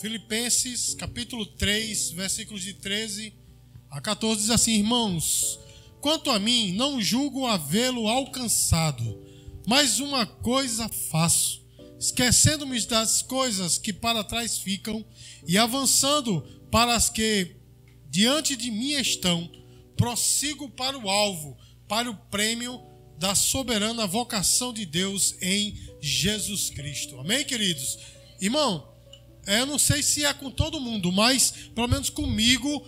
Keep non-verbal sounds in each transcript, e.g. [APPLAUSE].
Filipenses capítulo 3, versículos de 13 a 14 diz assim: Irmãos, quanto a mim, não julgo havê-lo alcançado, mas uma coisa faço, esquecendo-me das coisas que para trás ficam e avançando para as que diante de mim estão, prossigo para o alvo, para o prêmio da soberana vocação de Deus em Jesus Cristo. Amém, queridos? Irmão, eu não sei se é com todo mundo, mas pelo menos comigo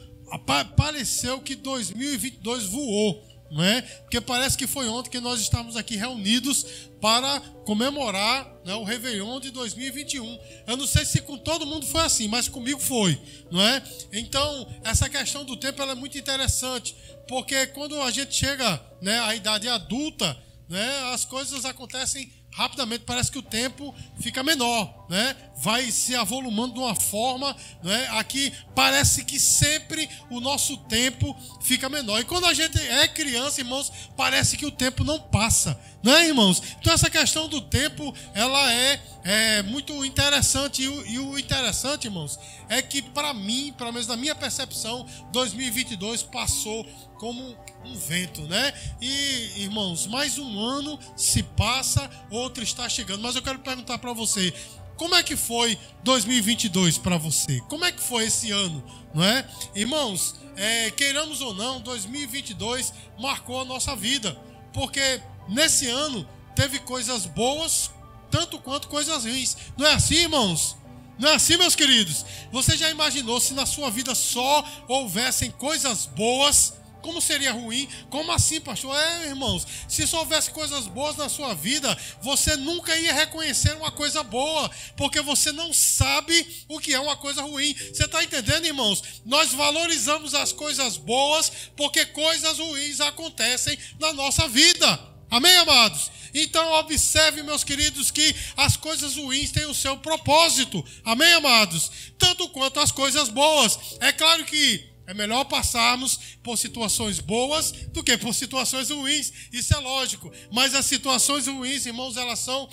pareceu que 2022 voou não é? Porque parece que foi ontem que nós estávamos aqui reunidos para comemorar né, o Réveillon de 2021. Eu não sei se com todo mundo foi assim, mas comigo foi, não é? Então, essa questão do tempo é muito interessante, porque quando a gente chega né, à idade adulta, né, as coisas acontecem rapidamente parece que o tempo fica menor, né? Vai se avolumando de uma forma, né? Aqui parece que sempre o nosso tempo fica menor. E quando a gente é criança, irmãos, parece que o tempo não passa, né, irmãos? Então essa questão do tempo, ela é, é muito interessante e o, e o interessante, irmãos, é que para mim, pelo menos na minha percepção, 2022 passou como um vento, né? E, irmãos, mais um ano se passa, outro está chegando. Mas eu quero perguntar para você, como é que foi 2022 para você? Como é que foi esse ano, não é? Irmãos, é, queiramos ou não, 2022 marcou a nossa vida, porque nesse ano teve coisas boas, tanto quanto coisas ruins. Não é assim, irmãos? Não é assim, meus queridos? Você já imaginou se na sua vida só houvessem coisas boas? Como seria ruim? Como assim, pastor? É, irmãos, se só houvesse coisas boas na sua vida, você nunca ia reconhecer uma coisa boa, porque você não sabe o que é uma coisa ruim. Você está entendendo, irmãos? Nós valorizamos as coisas boas porque coisas ruins acontecem na nossa vida. Amém, amados? Então, observe, meus queridos, que as coisas ruins têm o seu propósito. Amém, amados? Tanto quanto as coisas boas. É claro que é melhor passarmos por situações boas do que por situações ruins. Isso é lógico. Mas as situações ruins, irmãos, elas são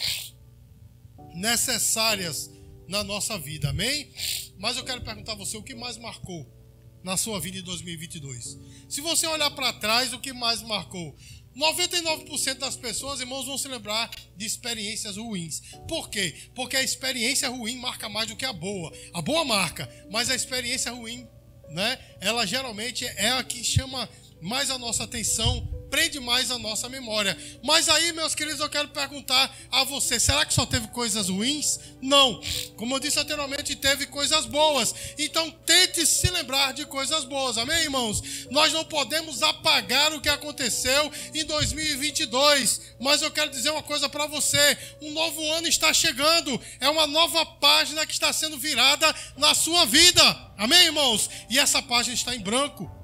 necessárias na nossa vida. Amém? Mas eu quero perguntar a você o que mais marcou na sua vida em 2022. Se você olhar para trás, o que mais marcou? 99% das pessoas, irmãos, vão se lembrar de experiências ruins. Por quê? Porque a experiência ruim marca mais do que a boa. A boa marca, mas a experiência ruim né? Ela geralmente é a que chama mais a nossa atenção, prende mais a nossa memória. Mas aí, meus queridos, eu quero perguntar a você: será que só teve coisas ruins? Não. Como eu disse anteriormente, teve coisas boas. Então, tente se lembrar de coisas boas. Amém, irmãos? Nós não podemos apagar o que aconteceu em 2022. Mas eu quero dizer uma coisa para você: um novo ano está chegando. É uma nova página que está sendo virada na sua vida. Amém, irmãos? E essa página está em branco.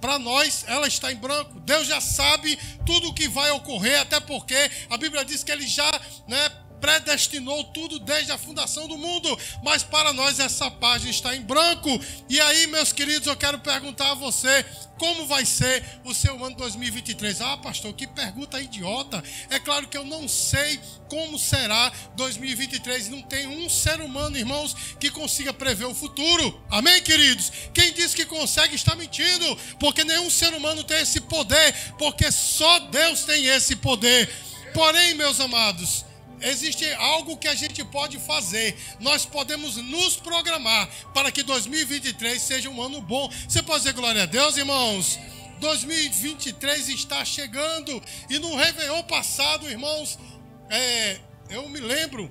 Para nós, ela está em branco. Deus já sabe tudo o que vai ocorrer, até porque a Bíblia diz que ele já né, predestinou tudo desde a fundação do mundo, mas para nós essa página está em branco. E aí, meus queridos, eu quero perguntar a você: como vai ser o seu ano 2023? Ah, pastor, que pergunta idiota. É claro que eu não sei como será 2023. Não tem um ser humano, irmãos, que consiga prever o futuro. Amém, queridos? Quem diz que consegue está mentindo, porque nenhum ser humano tem esse poder, porque só Deus tem esse poder. Porém, meus amados, existe algo que a gente pode fazer. Nós podemos nos programar para que 2023 seja um ano bom. Você pode dizer glória a Deus, irmãos? 2023 está chegando e no Réveillon passado, irmãos, é, eu me lembro,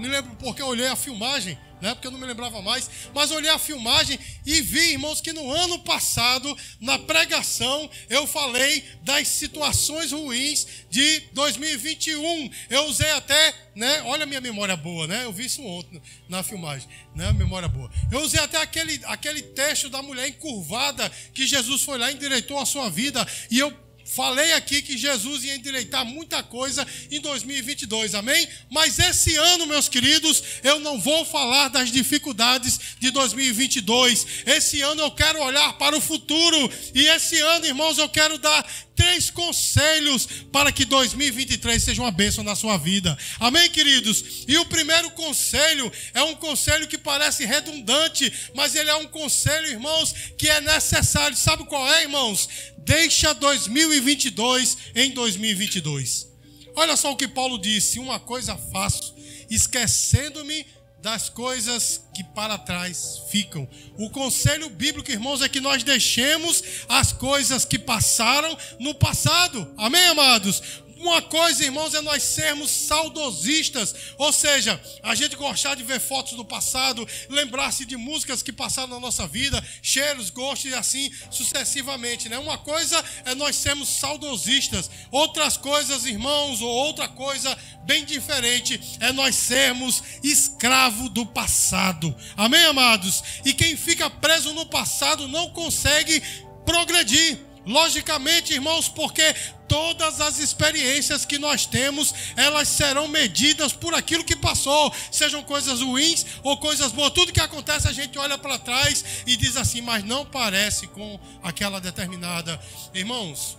me lembro porque eu olhei a filmagem né? Porque eu não me lembrava mais. Mas olhei a filmagem e vi, irmãos, que no ano passado, na pregação, eu falei das situações ruins de 2021. Eu usei até, né? Olha a minha memória boa, né? Eu vi isso ontem na filmagem, né? Memória boa. Eu usei até aquele, aquele texto da mulher encurvada que Jesus foi lá e endireitou a sua vida. E eu Falei aqui que Jesus ia endireitar muita coisa em 2022, amém? Mas esse ano, meus queridos, eu não vou falar das dificuldades de 2022. Esse ano eu quero olhar para o futuro. E esse ano, irmãos, eu quero dar três conselhos para que 2023 seja uma bênção na sua vida. Amém, queridos? E o primeiro conselho é um conselho que parece redundante, mas ele é um conselho, irmãos, que é necessário. Sabe qual é, irmãos? Deixa 2022 em 2022. Olha só o que Paulo disse: uma coisa faço, esquecendo-me das coisas que para trás ficam. O conselho bíblico, irmãos, é que nós deixemos as coisas que passaram no passado. Amém, amados? Uma coisa, irmãos, é nós sermos saudosistas, ou seja, a gente gostar de ver fotos do passado, lembrar-se de músicas que passaram na nossa vida, cheiros, gostos e assim sucessivamente, né? Uma coisa é nós sermos saudosistas, outras coisas, irmãos, ou outra coisa bem diferente é nós sermos escravo do passado. Amém, amados? E quem fica preso no passado não consegue progredir. Logicamente, irmãos, porque todas as experiências que nós temos, elas serão medidas por aquilo que passou, sejam coisas ruins ou coisas boas. Tudo que acontece, a gente olha para trás e diz assim, mas não parece com aquela determinada. Irmãos,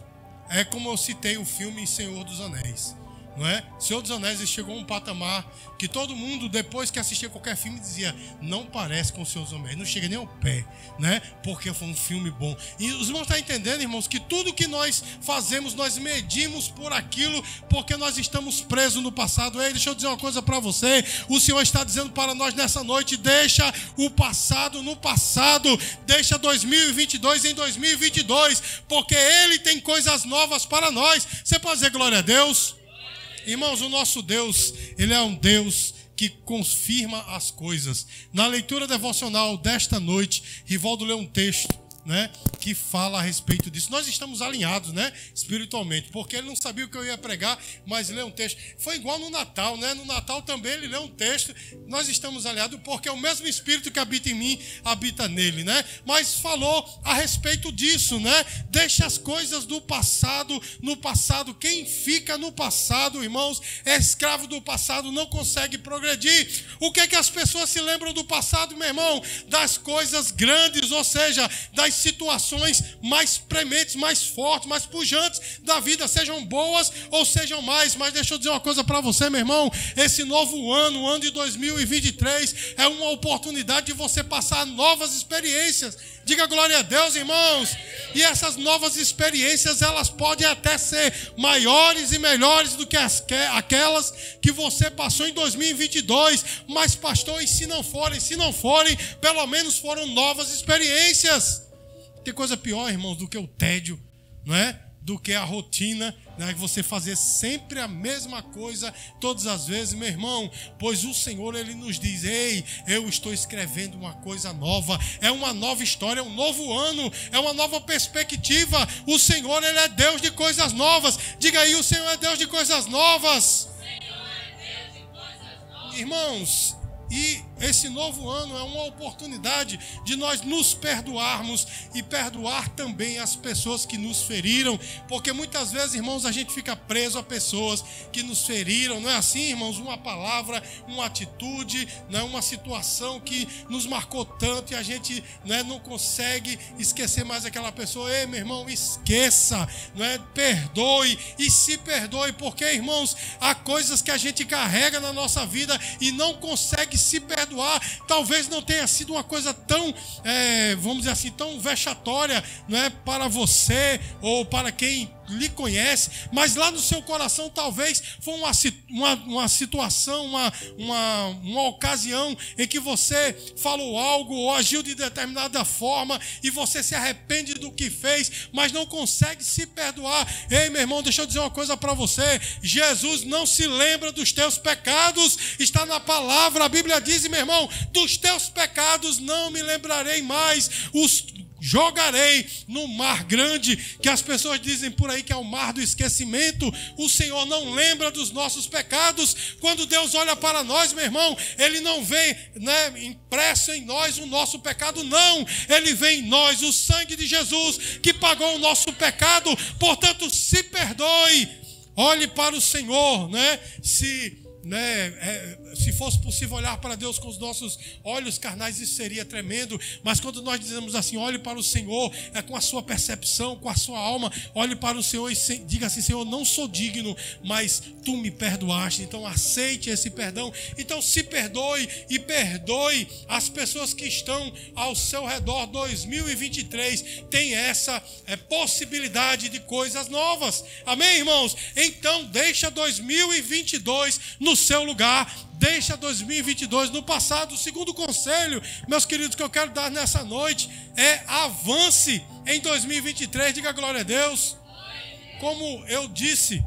é como eu citei o filme Senhor dos Anéis não é? Senhor dos Anéis chegou a um patamar que todo mundo, depois que assistia qualquer filme, dizia: não parece com o Senhor dos Anéis, não chega nem ao pé, né? Porque foi um filme bom. E os irmãos estão entendendo, irmãos, que tudo que nós fazemos, nós medimos por aquilo, porque nós estamos presos no passado. Ei, deixa eu dizer uma coisa para você: o Senhor está dizendo para nós nessa noite: deixa o passado no passado, deixa 2022 em 2022, porque Ele tem coisas novas para nós. Você pode dizer glória a Deus? Irmãos, o nosso Deus, Ele é um Deus que confirma as coisas. Na leitura devocional desta noite, Rivaldo leu um texto né, que fala a respeito disso. Nós estamos alinhados, né, espiritualmente, porque ele não sabia o que eu ia pregar, mas leu um texto. Foi igual no Natal, né? No Natal também ele leu um texto. Nós estamos alinhados porque é o mesmo espírito que habita em mim habita nele, né? Mas falou a respeito disso, né? Deixa as coisas do passado no passado. Quem fica no passado, irmãos, é escravo do passado, não consegue progredir. O que é que as pessoas se lembram do passado, meu irmão? Das coisas grandes, ou seja, das as situações mais prementes, mais fortes, mais pujantes da vida, sejam boas ou sejam mais. Mas deixa eu dizer uma coisa para você, meu irmão: esse novo ano, o ano de 2023, é uma oportunidade de você passar novas experiências. Diga glória a Deus, irmãos. E essas novas experiências, elas podem até ser maiores e melhores do que as, aquelas que você passou em 2022. Mas, pastor, e se não forem? Se não forem, pelo menos foram novas experiências. Tem coisa pior, irmãos, do que o tédio, não é? Do que a rotina, né? você fazer sempre a mesma coisa todas as vezes, meu irmão. Pois o Senhor ele nos diz: "Ei, eu estou escrevendo uma coisa nova. É uma nova história, é um novo ano, é uma nova perspectiva. O Senhor ele é Deus de coisas novas. Diga aí, o Senhor é Deus de coisas novas. Irmãos, e esse novo ano é uma oportunidade de nós nos perdoarmos e perdoar também as pessoas que nos feriram, porque muitas vezes, irmãos, a gente fica preso a pessoas que nos feriram, não é assim, irmãos? Uma palavra, uma atitude, né? uma situação que nos marcou tanto e a gente né, não consegue esquecer mais aquela pessoa. Ei, meu irmão, esqueça, não é? perdoe e se perdoe, porque, irmãos, há coisas que a gente carrega na nossa vida e não consegue se perdoar. Talvez não tenha sido uma coisa tão, é, vamos dizer assim, tão vexatória não é, para você ou para quem lhe conhece, mas lá no seu coração talvez foi uma, uma, uma situação, uma, uma, uma ocasião em que você falou algo ou agiu de determinada forma e você se arrepende do que fez, mas não consegue se perdoar. Ei, meu irmão, deixa eu dizer uma coisa para você: Jesus não se lembra dos teus pecados, está na palavra, a Bíblia diz, meu irmão, dos teus pecados não me lembrarei mais. Os jogarei no mar grande, que as pessoas dizem por aí que é o mar do esquecimento. O Senhor não lembra dos nossos pecados. Quando Deus olha para nós, meu irmão, Ele não vê né, impresso em nós o nosso pecado, não. Ele vê em nós o sangue de Jesus que pagou o nosso pecado. Portanto, se perdoe. Olhe para o Senhor, né? Se né, é, se fosse possível olhar para Deus com os nossos olhos carnais, isso seria tremendo. Mas quando nós dizemos assim, olhe para o Senhor, é com a sua percepção, com a sua alma, olhe para o Senhor e se, diga assim: Senhor, não sou digno, mas tu me perdoaste. Então aceite esse perdão. Então se perdoe e perdoe as pessoas que estão ao seu redor. 2023 tem essa é, possibilidade de coisas novas. Amém, irmãos? Então deixa 2022 no no seu lugar. Deixa 2022 no passado. O segundo conselho, meus queridos, que eu quero dar nessa noite é avance em 2023. Diga glória a Deus. Como eu disse,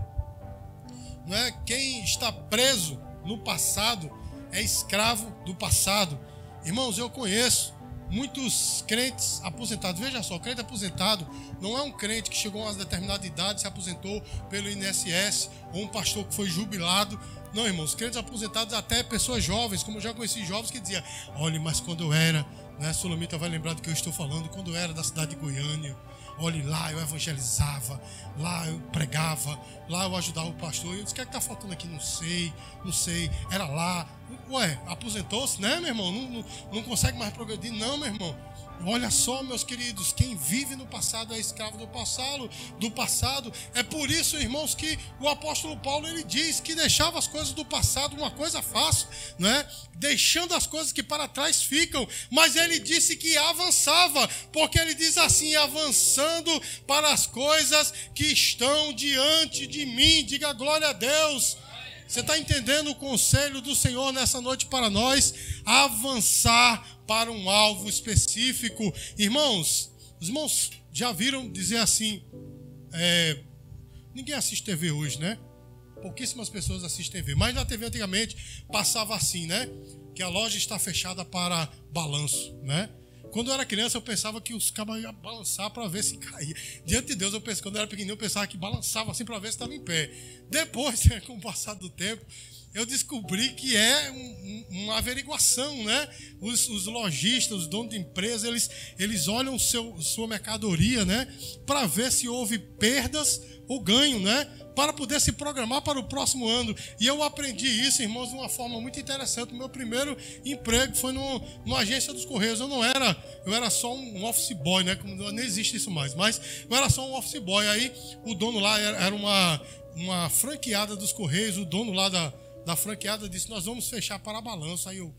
não é? quem está preso no passado é escravo do passado. Irmãos, eu conheço muitos crentes aposentados. Veja só, crente aposentado não é um crente que chegou a uma determinada idade, se aposentou pelo INSS, ou um pastor que foi jubilado. Não, irmãos, crentes aposentados, até pessoas jovens, como eu já conheci jovens que diziam: olha, mas quando eu era, né, Solomita vai lembrar do que eu estou falando, quando eu era da cidade de Goiânia, olhe lá, eu evangelizava, lá eu pregava, lá eu ajudava o pastor. E eu disse: o que é que está faltando aqui? Não sei, não sei. Era lá. Ué, aposentou-se, né, meu irmão? Não, não, não consegue mais progredir? Não, meu irmão. Olha só, meus queridos, quem vive no passado é escravo do passado, do passado. É por isso, irmãos, que o apóstolo Paulo ele diz que deixava as coisas do passado uma coisa fácil, não é? Deixando as coisas que para trás ficam, mas ele disse que avançava, porque ele diz assim: avançando para as coisas que estão diante de mim. Diga glória a Deus. Você está entendendo o conselho do Senhor nessa noite para nós? Avançar para um alvo específico. Irmãos, os irmãos já viram dizer assim: é, ninguém assiste TV hoje, né? Pouquíssimas pessoas assistem TV. Mas na TV antigamente passava assim, né? Que a loja está fechada para balanço, né? Quando eu era criança, eu pensava que os cabas iam balançar para ver se caía. Diante de Deus, eu pensava, quando eu era pequenininho, eu pensava que balançava assim para ver se estava em pé. Depois, [LAUGHS] com o passar do tempo, eu descobri que é um, uma averiguação, né? Os, os, lojistas, os donos de empresa, eles, eles olham seu, sua mercadoria, né? Para ver se houve perdas ou ganho, né? Para poder se programar para o próximo ano. E eu aprendi isso, irmãos, de uma forma muito interessante. O meu primeiro emprego foi no, numa agência dos Correios. Eu não era, eu era só um office boy, né? Não existe isso mais, mas eu era só um office boy. Aí o dono lá era, era uma, uma franqueada dos Correios, o dono lá da da franqueada disse: Nós vamos fechar para balanço. Aí eu,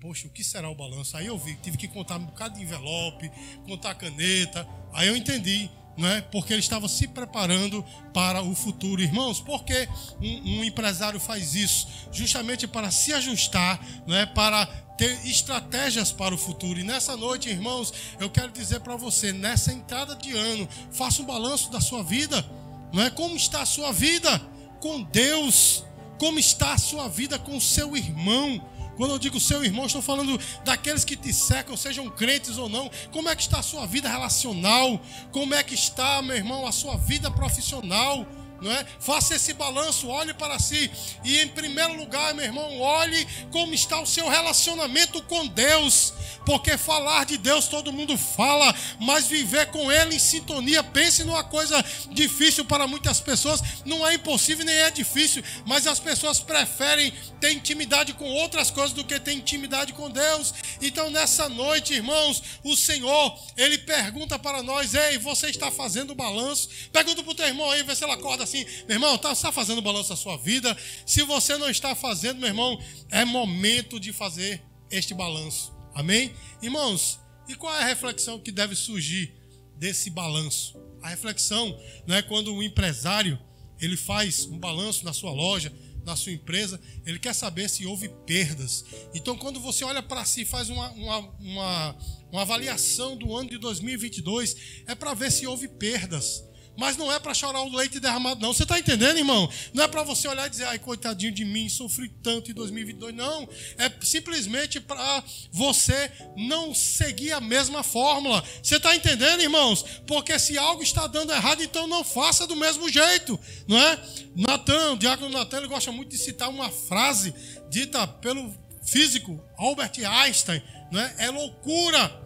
poxa, o que será o balanço? Aí eu vi, tive que contar um bocado de envelope, contar caneta. Aí eu entendi, né? Porque ele estava se preparando para o futuro. Irmãos, por que um, um empresário faz isso? Justamente para se ajustar, né? Para ter estratégias para o futuro. E nessa noite, irmãos, eu quero dizer para você, nessa entrada de ano, faça um balanço da sua vida. Não é como está a sua vida com Deus? Como está a sua vida com o seu irmão? Quando eu digo seu irmão, estou falando daqueles que te secam, sejam crentes ou não. Como é que está a sua vida relacional? Como é que está, meu irmão, a sua vida profissional? Não é? Faça esse balanço, olhe para si e em primeiro lugar, meu irmão, olhe como está o seu relacionamento com Deus, porque falar de Deus todo mundo fala, mas viver com Ele em sintonia, pense numa coisa difícil para muitas pessoas, não é impossível nem é difícil, mas as pessoas preferem ter intimidade com outras coisas do que ter intimidade com Deus. Então nessa noite, irmãos, o Senhor ele pergunta para nós: ei, você está fazendo balanço? Pergunta para o teu irmão aí, vê se ela acorda assim, meu irmão, tá, está fazendo balanço da sua vida? Se você não está fazendo, meu irmão, é momento de fazer este balanço. Amém? Irmãos, e qual é a reflexão que deve surgir desse balanço? A reflexão não é quando um empresário ele faz um balanço na sua loja, na sua empresa, ele quer saber se houve perdas. Então, quando você olha para si, faz uma, uma, uma, uma avaliação do ano de 2022, é para ver se houve perdas. Mas não é para chorar o leite derramado, não. Você está entendendo, irmão? Não é para você olhar e dizer, ai, coitadinho de mim, sofri tanto em 2022. Não. É simplesmente para você não seguir a mesma fórmula. Você está entendendo, irmãos? Porque se algo está dando errado, então não faça do mesmo jeito. Não é? Natan, o diácono Natan, ele gosta muito de citar uma frase dita pelo físico Albert Einstein. Não é? é loucura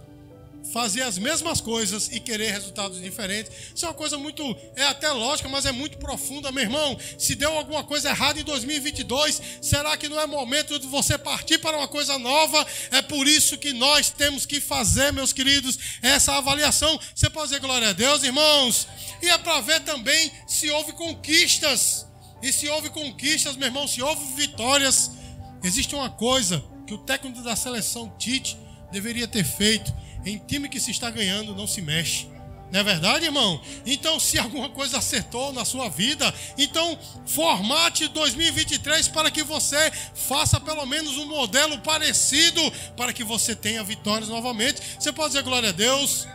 fazer as mesmas coisas e querer resultados diferentes. Isso é uma coisa muito, é até lógica, mas é muito profunda, meu irmão. Se deu alguma coisa errada em 2022, será que não é momento de você partir para uma coisa nova? É por isso que nós temos que fazer, meus queridos, essa avaliação. Você pode dizer glória a Deus, irmãos? E é para ver também se houve conquistas. E se houve conquistas, meu irmão, se houve vitórias, existe uma coisa que o técnico da seleção Tite deveria ter feito em time que se está ganhando, não se mexe. Não é verdade, irmão? Então, se alguma coisa acertou na sua vida, então formate 2023 para que você faça pelo menos um modelo parecido para que você tenha vitórias novamente. Você pode dizer glória a Deus?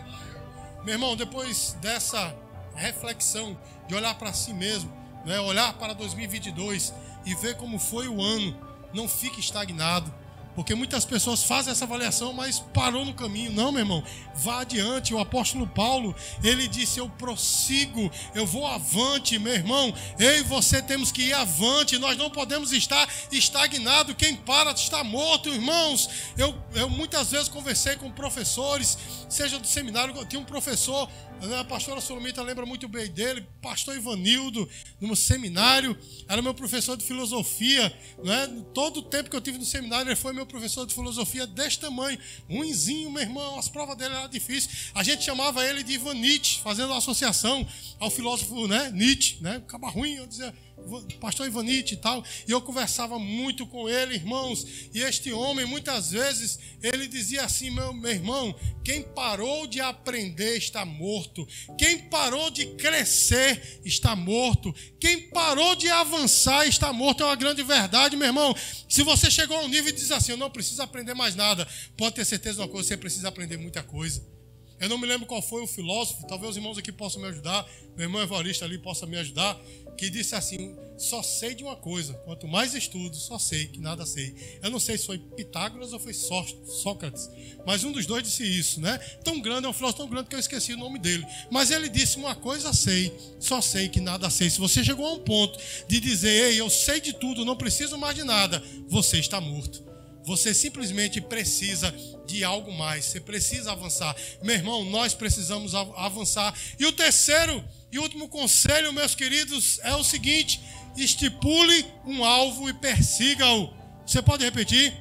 Meu irmão, depois dessa reflexão de olhar para si mesmo, né, olhar para 2022 e ver como foi o ano, não fique estagnado porque muitas pessoas fazem essa avaliação, mas parou no caminho. Não, meu irmão, vá adiante. O apóstolo Paulo, ele disse: Eu prossigo, eu vou avante, meu irmão. Eu e você temos que ir avante. Nós não podemos estar estagnado. Quem para está morto, irmãos. Eu, eu muitas vezes conversei com professores, seja do seminário, tinha um professor a pastora Solomita lembra muito bem dele, pastor Ivanildo, no seminário, era meu professor de filosofia. Né? Todo o tempo que eu tive no seminário, ele foi meu professor de filosofia deste tamanho. Ruinzinho, meu irmão, as provas dele eram difíceis. A gente chamava ele de Ivan Nietzsche, fazendo associação ao filósofo né? Nietzsche. Né? Acaba ruim, eu dizia, pastor Ivanite e tal, e eu conversava muito com ele, irmãos, e este homem, muitas vezes, ele dizia assim: meu, meu irmão, quem parou de aprender está morto, quem parou de crescer está morto, quem parou de avançar está morto, é uma grande verdade, meu irmão. Se você chegou a um nível e diz assim: eu não preciso aprender mais nada, pode ter certeza de uma coisa, você precisa aprender muita coisa. Eu não me lembro qual foi o filósofo, talvez os irmãos aqui possam me ajudar, meu irmão Evarista ali possa me ajudar, que disse assim: só sei de uma coisa, quanto mais estudo, só sei que nada sei. Eu não sei se foi Pitágoras ou foi Sócrates, mas um dos dois disse isso, né? Tão grande, é um filósofo tão grande que eu esqueci o nome dele. Mas ele disse: uma coisa sei, só sei que nada sei. Se você chegou a um ponto de dizer, ei, eu sei de tudo, não preciso mais de nada, você está morto. Você simplesmente precisa de algo mais. Você precisa avançar. Meu irmão, nós precisamos avançar. E o terceiro e último conselho, meus queridos, é o seguinte: estipule um alvo e persiga-o. Você pode repetir?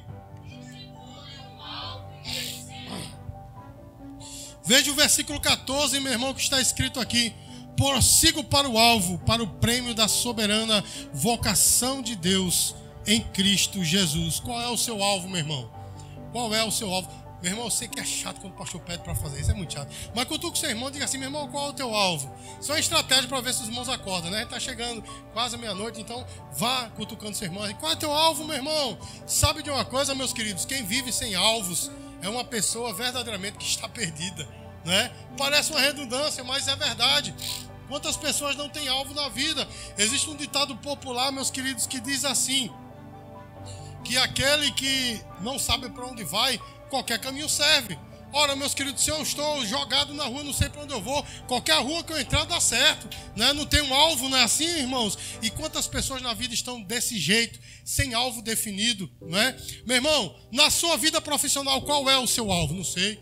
Veja o versículo 14, meu irmão, que está escrito aqui. Prossigo para o alvo, para o prêmio da soberana vocação de Deus em Cristo Jesus. Qual é o seu alvo, meu irmão? Qual é o seu alvo? Meu irmão, eu sei que é chato quando o pastor pede para fazer isso, é muito chato. Mas quando com seu irmão, diga assim, meu irmão, qual é o teu alvo? Isso é estratégia para ver se os irmãos acordam, né? Está chegando quase meia-noite, então vá cutucando seu irmão. Qual é o teu alvo, meu irmão? Sabe de uma coisa, meus queridos? Quem vive sem alvos é uma pessoa verdadeiramente que está perdida, né? Parece uma redundância, mas é verdade. Quantas pessoas não têm alvo na vida? Existe um ditado popular, meus queridos, que diz assim: que aquele que não sabe para onde vai qualquer caminho serve. Ora, meus queridos, se eu estou jogado na rua, não sei para onde eu vou, qualquer rua que eu entrar dá certo, né? Não tem um alvo, não é assim, irmãos? E quantas pessoas na vida estão desse jeito, sem alvo definido, não é? Meu irmão, na sua vida profissional, qual é o seu alvo? Não sei.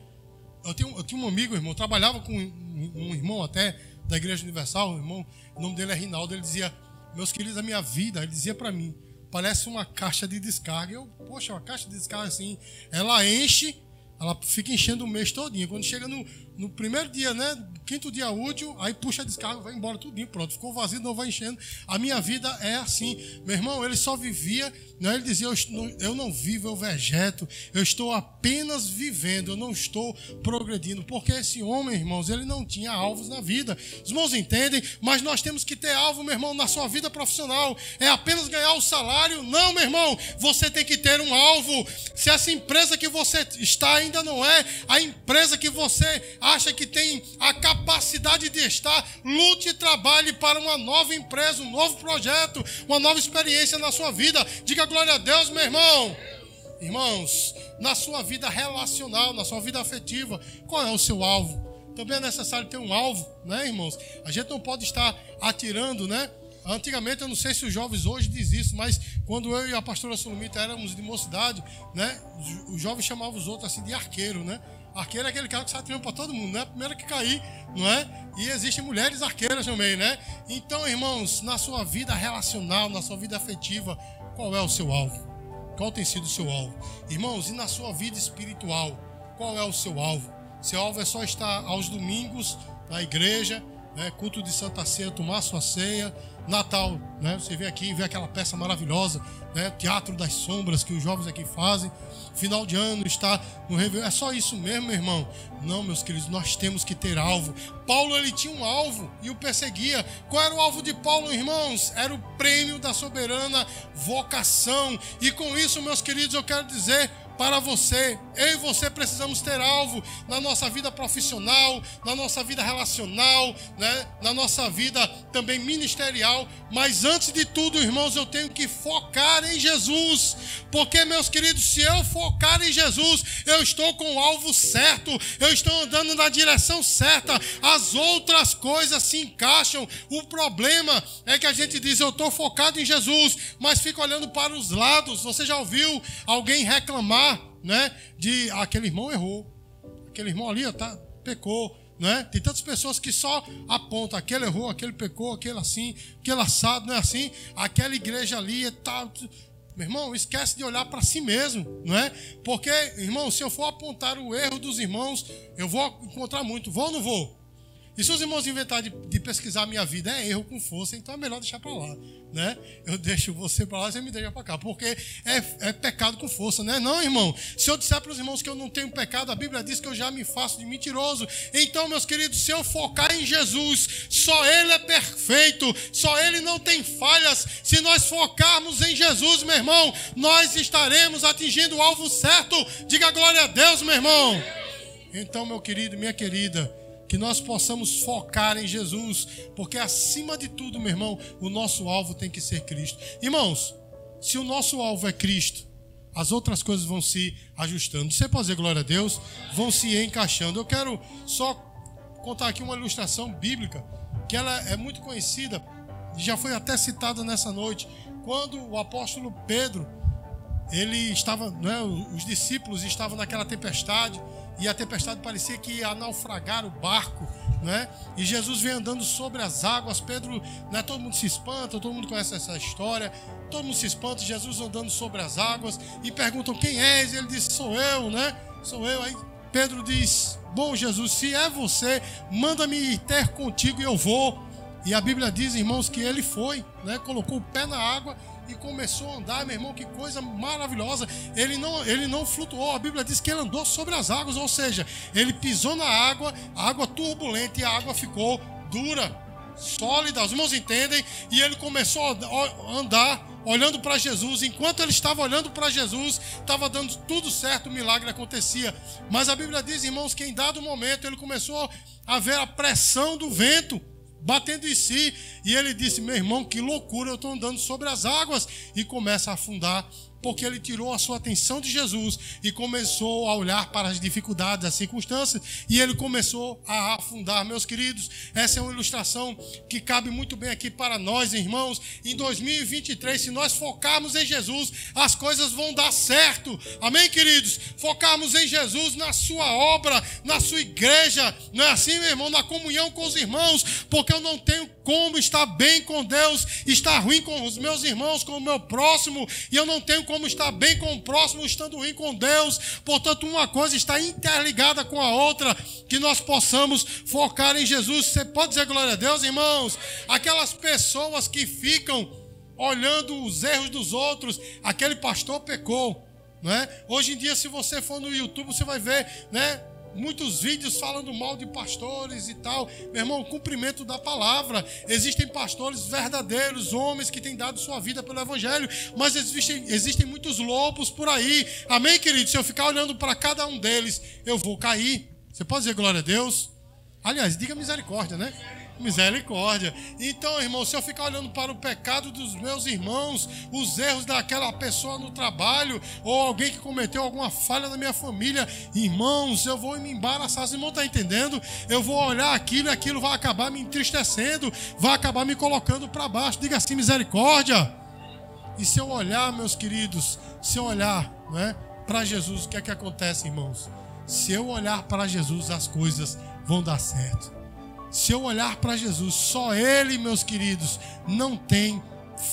Eu, tenho, eu tinha um amigo, irmão, trabalhava com um, um irmão até da Igreja Universal, um irmão, o nome dele é Rinaldo, ele dizia, meus queridos, a minha vida, ele dizia para mim, parece uma caixa de descarga. Eu, poxa, uma caixa de descarga assim, ela enche, ela fica enchendo o mês todinho. Quando chega no, no primeiro dia, né? Quinto dia útil, aí puxa a descarga, vai embora tudinho, pronto. Ficou vazio, não vai enchendo. A minha vida é assim. Meu irmão, ele só vivia, né? ele dizia: eu, eu não vivo, eu vegeto, eu estou apenas vivendo, eu não estou progredindo. Porque esse homem, irmãos, ele não tinha alvos na vida. Os irmãos entendem, mas nós temos que ter alvo, meu irmão, na sua vida profissional. É apenas ganhar o salário? Não, meu irmão, você tem que ter um alvo. Se essa empresa que você está ainda não é a empresa que você acha que tem a capacidade de estar, lute e trabalhe para uma nova empresa, um novo projeto, uma nova experiência na sua vida. Diga glória a Deus, meu irmão. Irmãos, na sua vida relacional, na sua vida afetiva, qual é o seu alvo? Também é necessário ter um alvo, né, irmãos? A gente não pode estar atirando, né? Antigamente, eu não sei se os jovens hoje dizem isso, mas quando eu e a pastora Solomita éramos de mocidade, né? Os jovens chamavam os outros assim de arqueiro, né? Arqueiro é aquele cara que sai atirando para todo mundo, né? Primeiro que cair, não é? E existem mulheres arqueiras também, né? Então, irmãos, na sua vida relacional, na sua vida afetiva, qual é o seu alvo? Qual tem sido o seu alvo? Irmãos, e na sua vida espiritual, qual é o seu alvo? Seu alvo é só estar aos domingos na igreja, né? culto de Santa Ceia, tomar sua ceia, Natal, né? Você vê aqui, vê aquela peça maravilhosa, né? Teatro das Sombras que os jovens aqui fazem. Final de ano está no Réveillon. É só isso mesmo, meu irmão? Não, meus queridos, nós temos que ter alvo. Paulo ele tinha um alvo e o perseguia. Qual era o alvo de Paulo, irmãos? Era o prêmio da soberana vocação. E com isso, meus queridos, eu quero dizer para você. Eu e você precisamos ter alvo na nossa vida profissional, na nossa vida relacional, né? na nossa vida também ministerial. Mas antes de tudo, irmãos, eu tenho que focar em Jesus. Porque, meus queridos, se eu focar em Jesus, eu estou com o alvo certo, eu estou andando na direção certa. As outras coisas se encaixam. O problema é que a gente diz, eu estou focado em Jesus, mas fica olhando para os lados. Você já ouviu alguém reclamar? Né, de ah, aquele irmão errou, aquele irmão ali tá, pecou, né? Tem tantas pessoas que só apontam, aquele errou, aquele pecou, aquele assim, aquele assado, não é assim? Aquela igreja ali tá meu irmão, esquece de olhar para si mesmo, não é? Porque, irmão, se eu for apontar o erro dos irmãos, eu vou encontrar muito. Vou ou não vou? E se os irmãos inventarem de, de pesquisar minha vida é erro com força, então é melhor deixar para lá, né? Eu deixo você para lá, você me deixa para cá, porque é, é pecado com força, né? Não, irmão. Se eu disser para os irmãos que eu não tenho pecado, a Bíblia diz que eu já me faço de mentiroso. Então, meus queridos, se eu focar em Jesus, só Ele é perfeito, só Ele não tem falhas. Se nós focarmos em Jesus, meu irmão, nós estaremos atingindo o alvo certo. Diga glória a Deus, meu irmão. Então, meu querido, minha querida que nós possamos focar em Jesus, porque acima de tudo, meu irmão, o nosso alvo tem que ser Cristo. Irmãos, se o nosso alvo é Cristo, as outras coisas vão se ajustando. Você pode dizer glória a Deus? Vão se encaixando. Eu quero só contar aqui uma ilustração bíblica, que ela é muito conhecida, já foi até citada nessa noite, quando o apóstolo Pedro, ele estava, né, os discípulos estavam naquela tempestade, e a tempestade parecia que ia naufragar o barco, né? E Jesus vem andando sobre as águas. Pedro, né? Todo mundo se espanta, todo mundo conhece essa história. Todo mundo se espanta, Jesus andando sobre as águas e perguntam quem és? Ele diz: Sou eu, né? Sou eu. Aí Pedro diz: Bom Jesus, se é você, manda-me ter contigo e eu vou. E a Bíblia diz, irmãos, que ele foi, né? Colocou o pé na água e começou a andar, meu irmão, que coisa maravilhosa. Ele não, ele não flutuou, a Bíblia diz que ele andou sobre as águas, ou seja, ele pisou na água, água turbulenta e a água ficou dura, sólida. Os irmãos entendem? E ele começou a andar olhando para Jesus. Enquanto ele estava olhando para Jesus, estava dando tudo certo, o milagre acontecia. Mas a Bíblia diz, irmãos, que em dado momento ele começou a ver a pressão do vento batendo em si. E ele disse: Meu irmão, que loucura, eu estou andando sobre as águas. E começa a afundar porque ele tirou a sua atenção de Jesus e começou a olhar para as dificuldades, as circunstâncias, e ele começou a afundar. Meus queridos, essa é uma ilustração que cabe muito bem aqui para nós, irmãos. Em 2023, se nós focarmos em Jesus, as coisas vão dar certo. Amém, queridos? Focarmos em Jesus, na sua obra, na sua igreja, não é assim, meu irmão? Na comunhão com os irmãos, porque eu não tenho como estar bem com Deus, estar ruim com os meus irmãos, com o meu próximo, e eu não tenho como estar bem com o próximo estando ruim com Deus. Portanto, uma coisa está interligada com a outra, que nós possamos focar em Jesus. Você pode dizer glória a Deus, irmãos? Aquelas pessoas que ficam olhando os erros dos outros, aquele pastor pecou. Né? Hoje em dia, se você for no YouTube, você vai ver, né? Muitos vídeos falando mal de pastores e tal. Meu irmão, cumprimento da palavra. Existem pastores verdadeiros, homens que têm dado sua vida pelo Evangelho, mas existem, existem muitos lobos por aí. Amém, querido? Se eu ficar olhando para cada um deles, eu vou cair. Você pode dizer glória a Deus? Aliás, diga misericórdia, né? Misericórdia. Então, irmão, se eu ficar olhando para o pecado dos meus irmãos, os erros daquela pessoa no trabalho, ou alguém que cometeu alguma falha na minha família, irmãos, eu vou me embaraçar. Vocês não estão entendendo? Eu vou olhar aquilo e aquilo vai acabar me entristecendo, vai acabar me colocando para baixo. Diga assim, misericórdia. E se eu olhar, meus queridos, se eu olhar, não é? Para Jesus, o que é que acontece, irmãos? se eu olhar para Jesus, as coisas vão dar certo. Se eu olhar para Jesus, só Ele, meus queridos, não tem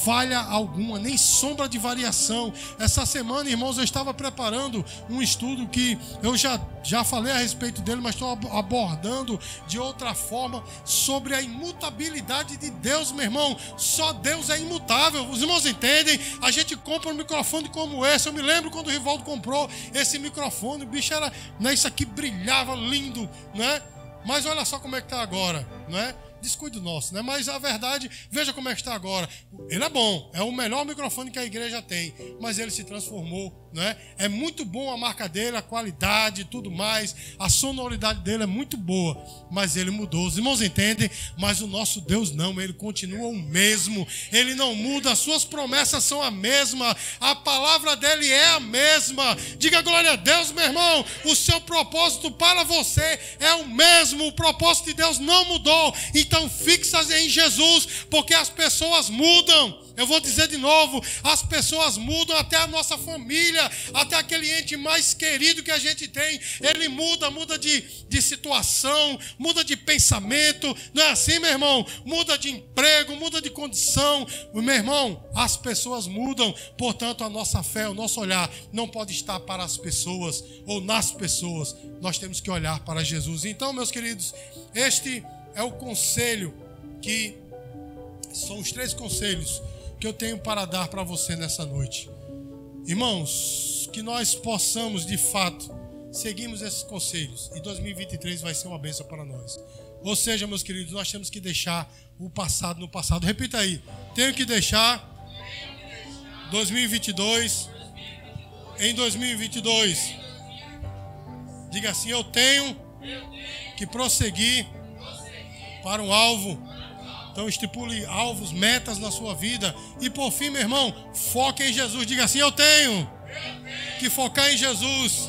falha alguma, nem sombra de variação. Essa semana, irmãos, eu estava preparando um estudo que eu já, já falei a respeito dele, mas estou abordando de outra forma sobre a imutabilidade de Deus, meu irmão. Só Deus é imutável. Os irmãos entendem? A gente compra um microfone como esse. Eu me lembro quando o Rivaldo comprou esse microfone, o bicho era, né, isso aqui brilhava lindo, né? Mas olha só como é que está agora, não é? Descuido nosso, né? Mas a verdade, veja como é que está agora. Ele é bom, é o melhor microfone que a igreja tem, mas ele se transformou, né? É muito bom a marca dele, a qualidade, tudo mais, a sonoridade dele é muito boa, mas ele mudou. Os irmãos entendem, mas o nosso Deus não, ele continua o mesmo. Ele não muda, as suas promessas são a mesma, a palavra dele é a mesma. Diga glória a Deus, meu irmão. O seu propósito para você é o mesmo. O propósito de Deus não mudou. E então fixas em Jesus, porque as pessoas mudam. Eu vou dizer de novo: as pessoas mudam, até a nossa família, até aquele ente mais querido que a gente tem, ele muda, muda de, de situação, muda de pensamento, não é assim, meu irmão? Muda de emprego, muda de condição. Meu irmão, as pessoas mudam, portanto, a nossa fé, o nosso olhar não pode estar para as pessoas ou nas pessoas, nós temos que olhar para Jesus. Então, meus queridos, este é o conselho que são os três conselhos que eu tenho para dar para você nessa noite. Irmãos, que nós possamos de fato seguirmos esses conselhos e 2023 vai ser uma bênção para nós. Ou seja, meus queridos, nós temos que deixar o passado no passado. Repita aí. Tenho que deixar 2022 em 2022. Diga assim: eu tenho que prosseguir para um alvo. Então estipule alvos, metas na sua vida. E por fim, meu irmão, foque em Jesus. Diga assim: Eu tenho que focar em Jesus.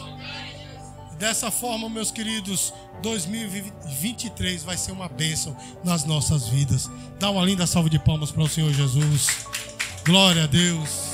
Dessa forma, meus queridos, 2023 vai ser uma bênção nas nossas vidas. Dá uma linda salva de palmas para o Senhor Jesus. Glória a Deus.